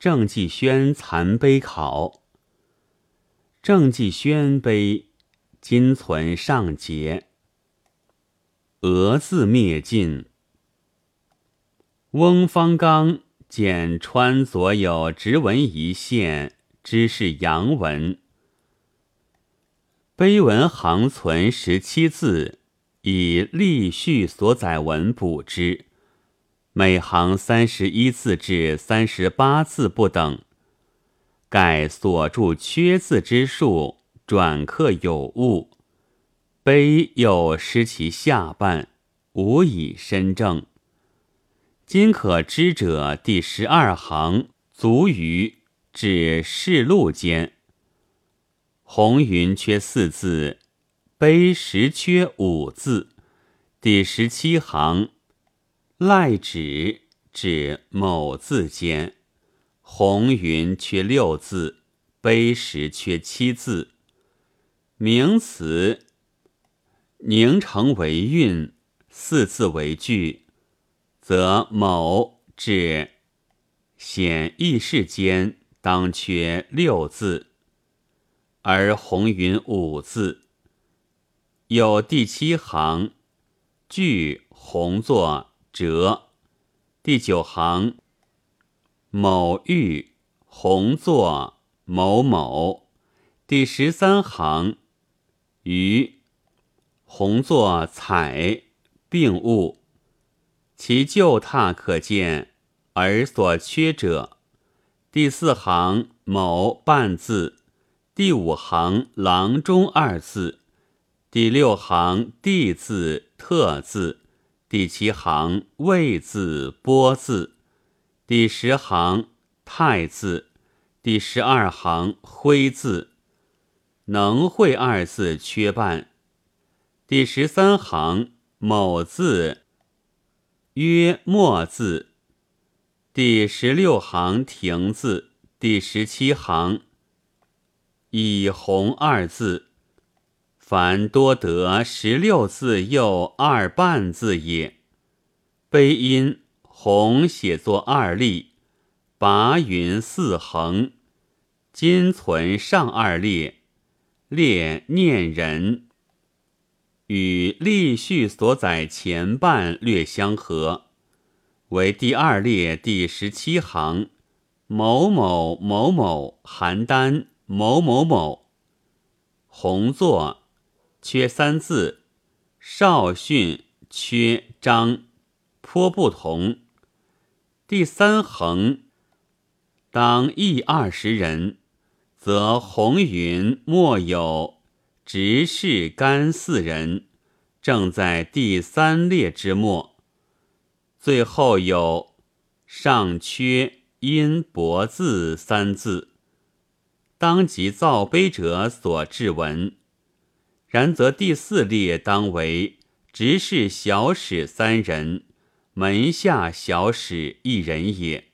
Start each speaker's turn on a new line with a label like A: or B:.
A: 郑继轩残碑考。郑继轩碑今存上节。俄字灭尽。翁方刚见川左有直文一线，知是阳文。碑文行存十七字，以立序所载文补之。每行三十一字至三十八字不等，盖所注缺字之数，转刻有误。碑又失其下半，无以申正。今可知者第十二行足于至世路间。红云缺四字，碑实缺五字。第十七行。赖指指某字间，红云缺六字，碑石缺七字。名词凝成为韵，四字为句，则某至显义事间当缺六字，而红云五字。有第七行句红作。折第九行某玉红作某某，第十三行于红作彩并物，其旧拓可见，而所缺者。第四行某半字，第五行郎中二字，第六行地字特字。第七行魏字波字，第十行太字，第十二行徽字，能会二字缺半。第十三行某字曰墨字，第十六行亭字，第十七行以红二字。凡多得十六字又二半字也。悲音红写作二例，拔云四横。今存上二列，列念人，与立序所载前半略相合，为第二列第十七行某某某某邯郸某某某红作。缺三字，少训缺章，颇不同。第三横当一二十人，则红云莫有直视干四人，正在第三列之末。最后有上缺因薄字三字，当即造碑者所制文。然则第四列当为执事小史三人，门下小史一人也。